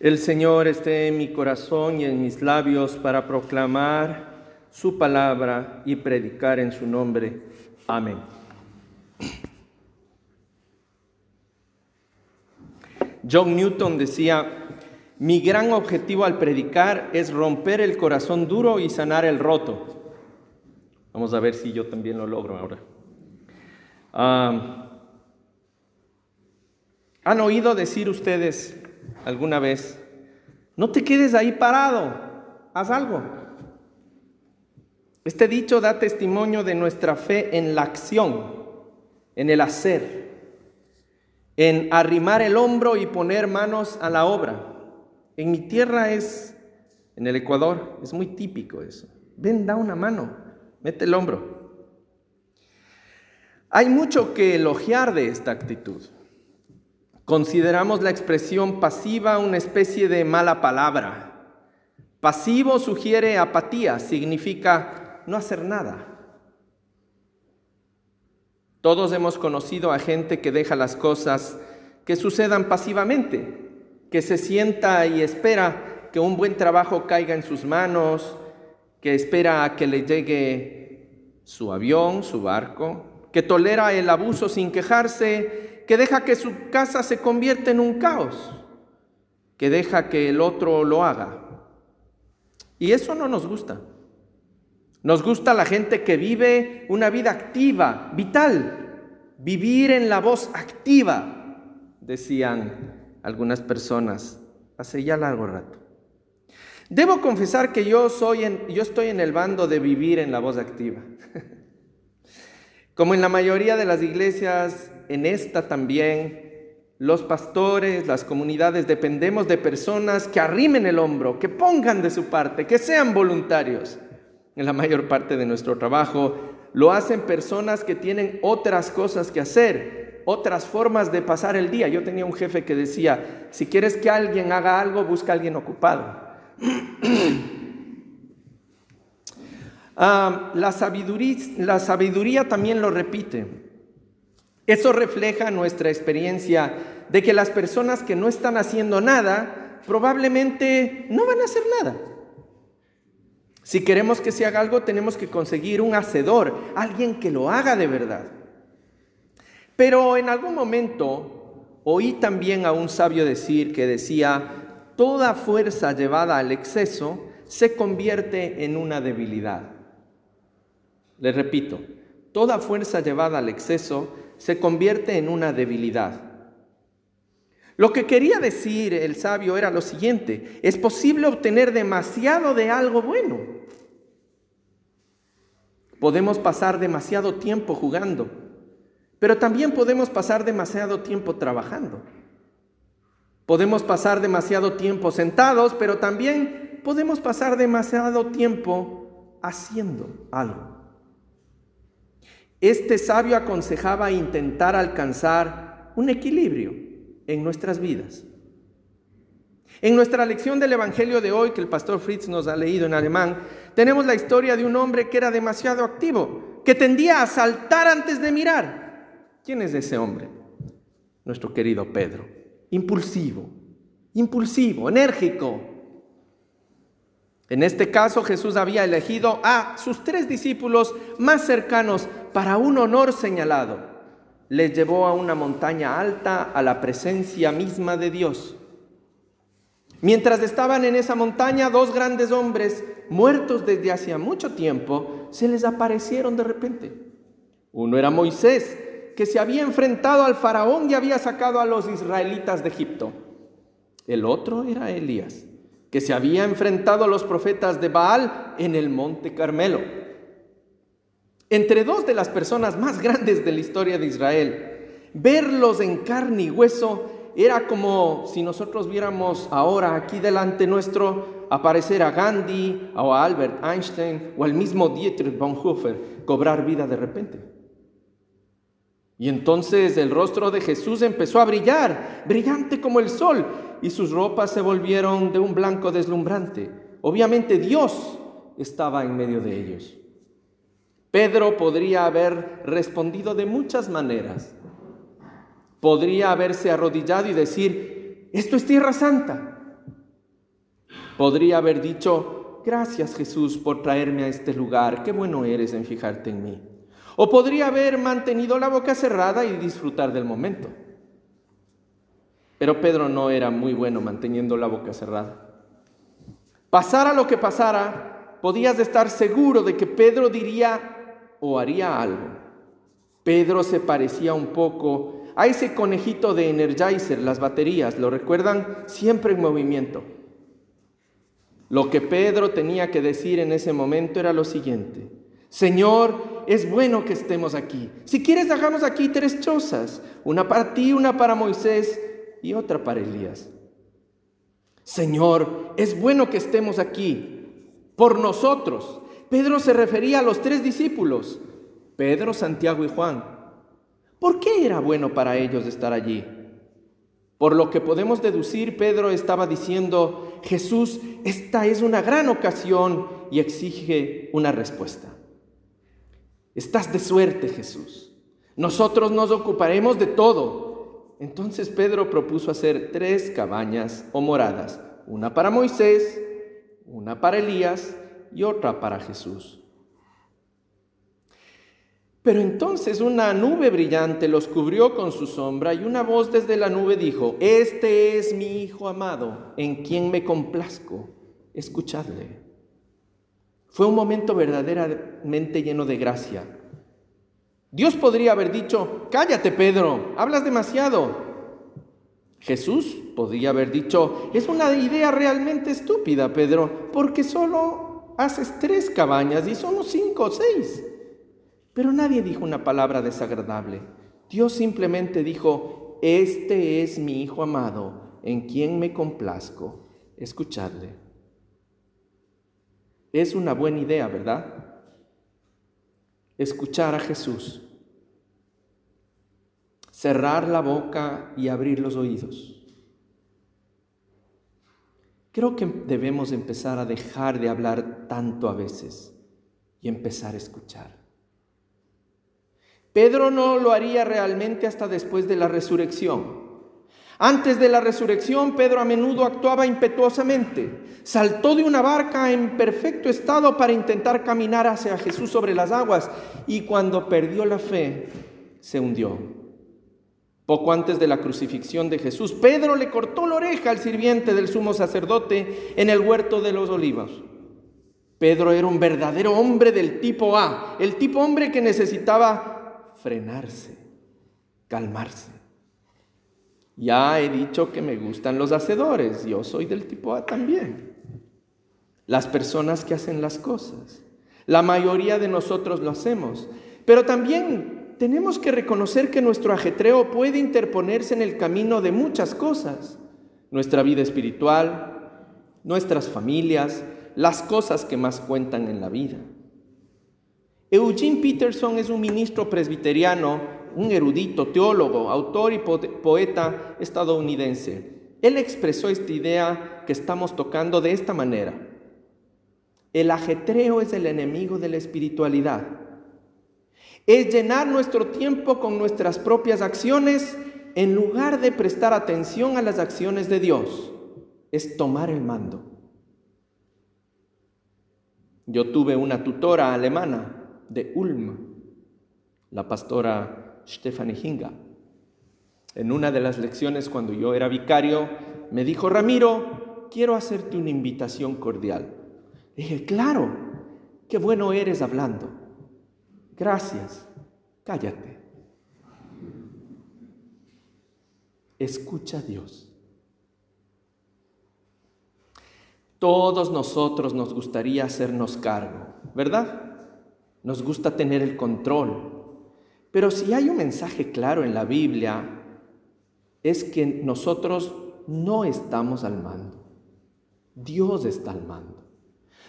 El Señor esté en mi corazón y en mis labios para proclamar su palabra y predicar en su nombre. Amén. John Newton decía, mi gran objetivo al predicar es romper el corazón duro y sanar el roto. Vamos a ver si yo también lo logro ahora. Ah, ¿Han oído decir ustedes alguna vez, no te quedes ahí parado, haz algo. Este dicho da testimonio de nuestra fe en la acción, en el hacer, en arrimar el hombro y poner manos a la obra. En mi tierra es, en el Ecuador, es muy típico eso. Ven, da una mano, mete el hombro. Hay mucho que elogiar de esta actitud. Consideramos la expresión pasiva una especie de mala palabra. Pasivo sugiere apatía, significa no hacer nada. Todos hemos conocido a gente que deja las cosas que sucedan pasivamente, que se sienta y espera que un buen trabajo caiga en sus manos, que espera a que le llegue su avión, su barco, que tolera el abuso sin quejarse que deja que su casa se convierta en un caos, que deja que el otro lo haga. Y eso no nos gusta. Nos gusta la gente que vive una vida activa, vital, vivir en la voz activa, decían algunas personas hace ya largo rato. Debo confesar que yo, soy en, yo estoy en el bando de vivir en la voz activa. Como en la mayoría de las iglesias, en esta también, los pastores, las comunidades, dependemos de personas que arrimen el hombro, que pongan de su parte, que sean voluntarios. En la mayor parte de nuestro trabajo lo hacen personas que tienen otras cosas que hacer, otras formas de pasar el día. Yo tenía un jefe que decía, si quieres que alguien haga algo, busca a alguien ocupado. Ah, la, sabiduría, la sabiduría también lo repite. Eso refleja nuestra experiencia de que las personas que no están haciendo nada probablemente no van a hacer nada. Si queremos que se haga algo, tenemos que conseguir un hacedor, alguien que lo haga de verdad. Pero en algún momento oí también a un sabio decir que decía, toda fuerza llevada al exceso se convierte en una debilidad. Le repito, toda fuerza llevada al exceso se convierte en una debilidad. Lo que quería decir el sabio era lo siguiente, es posible obtener demasiado de algo bueno. Podemos pasar demasiado tiempo jugando, pero también podemos pasar demasiado tiempo trabajando. Podemos pasar demasiado tiempo sentados, pero también podemos pasar demasiado tiempo haciendo algo. Este sabio aconsejaba intentar alcanzar un equilibrio en nuestras vidas. En nuestra lección del Evangelio de hoy, que el pastor Fritz nos ha leído en alemán, tenemos la historia de un hombre que era demasiado activo, que tendía a saltar antes de mirar. ¿Quién es ese hombre? Nuestro querido Pedro. Impulsivo, impulsivo, enérgico, en este caso Jesús había elegido a sus tres discípulos más cercanos para un honor señalado. Les llevó a una montaña alta, a la presencia misma de Dios. Mientras estaban en esa montaña, dos grandes hombres, muertos desde hacía mucho tiempo, se les aparecieron de repente. Uno era Moisés, que se había enfrentado al faraón y había sacado a los israelitas de Egipto. El otro era Elías que se había enfrentado a los profetas de Baal en el monte Carmelo. Entre dos de las personas más grandes de la historia de Israel, verlos en carne y hueso era como si nosotros viéramos ahora aquí delante nuestro aparecer a Gandhi o a Albert Einstein o al mismo Dietrich Bonhoeffer cobrar vida de repente. Y entonces el rostro de Jesús empezó a brillar, brillante como el sol, y sus ropas se volvieron de un blanco deslumbrante. Obviamente Dios estaba en medio de ellos. Pedro podría haber respondido de muchas maneras. Podría haberse arrodillado y decir, esto es tierra santa. Podría haber dicho, gracias Jesús por traerme a este lugar, qué bueno eres en fijarte en mí. O podría haber mantenido la boca cerrada y disfrutar del momento. Pero Pedro no era muy bueno manteniendo la boca cerrada. Pasara lo que pasara, podías estar seguro de que Pedro diría o haría algo. Pedro se parecía un poco a ese conejito de Energizer, las baterías, ¿lo recuerdan? Siempre en movimiento. Lo que Pedro tenía que decir en ese momento era lo siguiente. Señor, es bueno que estemos aquí. Si quieres, dejamos aquí tres chozas, una para ti, una para Moisés y otra para Elías. Señor, es bueno que estemos aquí por nosotros. Pedro se refería a los tres discípulos, Pedro, Santiago y Juan. ¿Por qué era bueno para ellos estar allí? Por lo que podemos deducir, Pedro estaba diciendo, Jesús, esta es una gran ocasión y exige una respuesta. Estás de suerte, Jesús. Nosotros nos ocuparemos de todo. Entonces Pedro propuso hacer tres cabañas o moradas, una para Moisés, una para Elías y otra para Jesús. Pero entonces una nube brillante los cubrió con su sombra y una voz desde la nube dijo, Este es mi Hijo amado, en quien me complazco, escuchadle. Fue un momento verdaderamente lleno de gracia Dios podría haber dicho, cállate Pedro, hablas demasiado. Jesús podría haber dicho, es una idea realmente estúpida, Pedro, porque solo haces tres cabañas y somos cinco o seis. Pero nadie dijo una palabra desagradable. Dios simplemente dijo, este es mi Hijo amado, en quien me complazco. Escuchadle. Es una buena idea, ¿verdad? Escuchar a Jesús, cerrar la boca y abrir los oídos. Creo que debemos empezar a dejar de hablar tanto a veces y empezar a escuchar. Pedro no lo haría realmente hasta después de la resurrección. Antes de la resurrección, Pedro a menudo actuaba impetuosamente. Saltó de una barca en perfecto estado para intentar caminar hacia Jesús sobre las aguas y cuando perdió la fe, se hundió. Poco antes de la crucifixión de Jesús, Pedro le cortó la oreja al sirviente del sumo sacerdote en el huerto de los olivos. Pedro era un verdadero hombre del tipo A, el tipo hombre que necesitaba frenarse, calmarse. Ya he dicho que me gustan los hacedores, yo soy del tipo A también. Las personas que hacen las cosas. La mayoría de nosotros lo hacemos, pero también tenemos que reconocer que nuestro ajetreo puede interponerse en el camino de muchas cosas. Nuestra vida espiritual, nuestras familias, las cosas que más cuentan en la vida. Eugene Peterson es un ministro presbiteriano un erudito, teólogo, autor y poeta estadounidense. Él expresó esta idea que estamos tocando de esta manera. El ajetreo es el enemigo de la espiritualidad. Es llenar nuestro tiempo con nuestras propias acciones en lugar de prestar atención a las acciones de Dios. Es tomar el mando. Yo tuve una tutora alemana de Ulm, la pastora Stephanie Hinga. En una de las lecciones cuando yo era vicario, me dijo, Ramiro, quiero hacerte una invitación cordial. dije, claro, qué bueno eres hablando. Gracias, cállate. Escucha a Dios. Todos nosotros nos gustaría hacernos cargo, ¿verdad? Nos gusta tener el control, pero si hay un mensaje claro en la Biblia, es que nosotros no estamos al mando. Dios está al mando.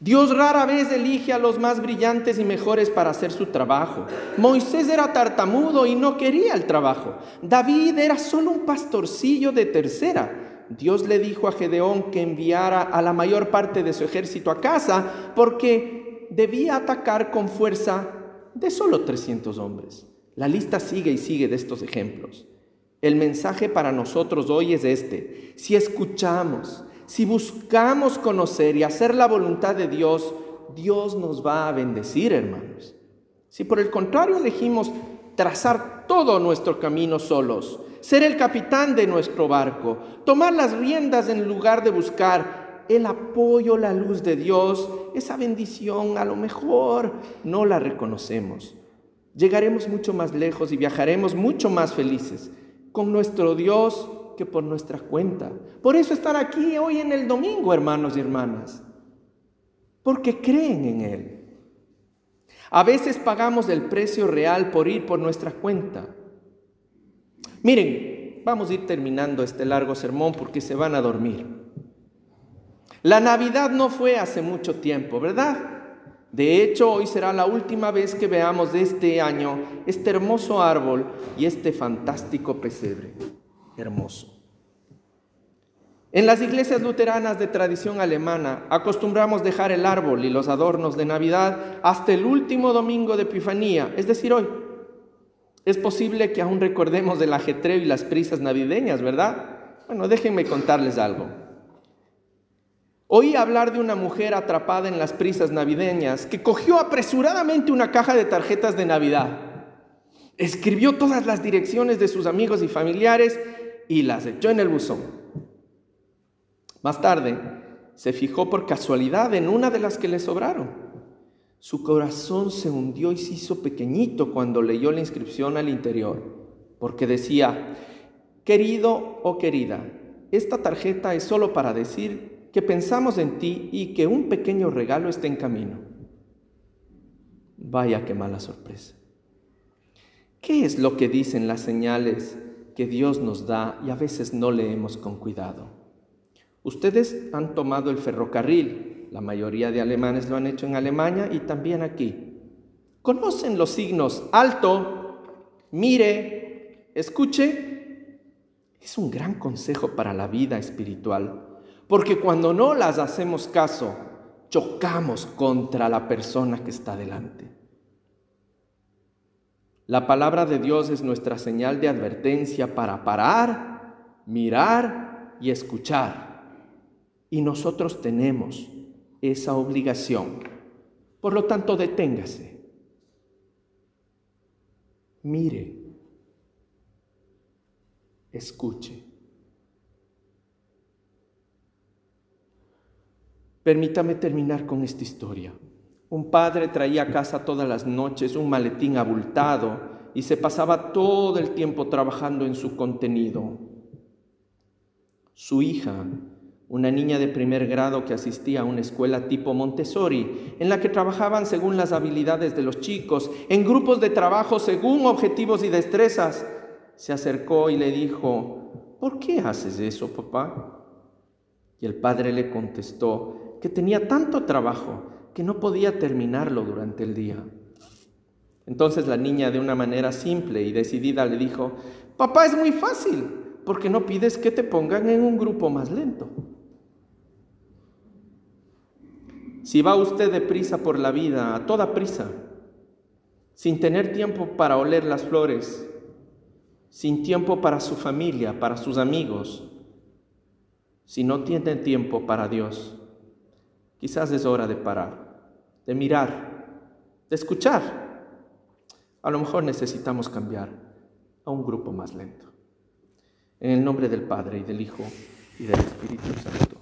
Dios rara vez elige a los más brillantes y mejores para hacer su trabajo. Moisés era tartamudo y no quería el trabajo. David era solo un pastorcillo de tercera. Dios le dijo a Gedeón que enviara a la mayor parte de su ejército a casa porque debía atacar con fuerza de solo 300 hombres. La lista sigue y sigue de estos ejemplos. El mensaje para nosotros hoy es este. Si escuchamos, si buscamos conocer y hacer la voluntad de Dios, Dios nos va a bendecir, hermanos. Si por el contrario elegimos trazar todo nuestro camino solos, ser el capitán de nuestro barco, tomar las riendas en lugar de buscar el apoyo, la luz de Dios, esa bendición a lo mejor no la reconocemos. Llegaremos mucho más lejos y viajaremos mucho más felices con nuestro Dios que por nuestra cuenta. Por eso estar aquí hoy en el domingo, hermanos y hermanas, porque creen en Él. A veces pagamos el precio real por ir por nuestra cuenta. Miren, vamos a ir terminando este largo sermón porque se van a dormir. La Navidad no fue hace mucho tiempo, ¿verdad? De hecho, hoy será la última vez que veamos de este año este hermoso árbol y este fantástico pesebre. Hermoso. En las iglesias luteranas de tradición alemana acostumbramos dejar el árbol y los adornos de Navidad hasta el último domingo de Epifanía, es decir, hoy. Es posible que aún recordemos del ajetreo y las prisas navideñas, ¿verdad? Bueno, déjenme contarles algo. Oí hablar de una mujer atrapada en las prisas navideñas que cogió apresuradamente una caja de tarjetas de Navidad. Escribió todas las direcciones de sus amigos y familiares y las echó en el buzón. Más tarde, se fijó por casualidad en una de las que le sobraron. Su corazón se hundió y se hizo pequeñito cuando leyó la inscripción al interior, porque decía, querido o querida, esta tarjeta es solo para decir que pensamos en ti y que un pequeño regalo está en camino. Vaya qué mala sorpresa. ¿Qué es lo que dicen las señales que Dios nos da y a veces no leemos con cuidado? Ustedes han tomado el ferrocarril, la mayoría de alemanes lo han hecho en Alemania y también aquí. ¿Conocen los signos alto, mire, escuche? Es un gran consejo para la vida espiritual porque cuando no las hacemos caso, chocamos contra la persona que está delante. La palabra de Dios es nuestra señal de advertencia para parar, mirar y escuchar. Y nosotros tenemos esa obligación. Por lo tanto, deténgase. Mire. Escuche. Permítame terminar con esta historia. Un padre traía a casa todas las noches un maletín abultado y se pasaba todo el tiempo trabajando en su contenido. Su hija, una niña de primer grado que asistía a una escuela tipo Montessori, en la que trabajaban según las habilidades de los chicos, en grupos de trabajo según objetivos y destrezas, se acercó y le dijo, ¿por qué haces eso, papá? Y el padre le contestó, que tenía tanto trabajo que no podía terminarlo durante el día. Entonces la niña de una manera simple y decidida le dijo, papá es muy fácil, porque no pides que te pongan en un grupo más lento. Si va usted deprisa por la vida, a toda prisa, sin tener tiempo para oler las flores, sin tiempo para su familia, para sus amigos, si no tiene tiempo para Dios, Quizás es hora de parar, de mirar, de escuchar. A lo mejor necesitamos cambiar a un grupo más lento. En el nombre del Padre y del Hijo y del Espíritu Santo.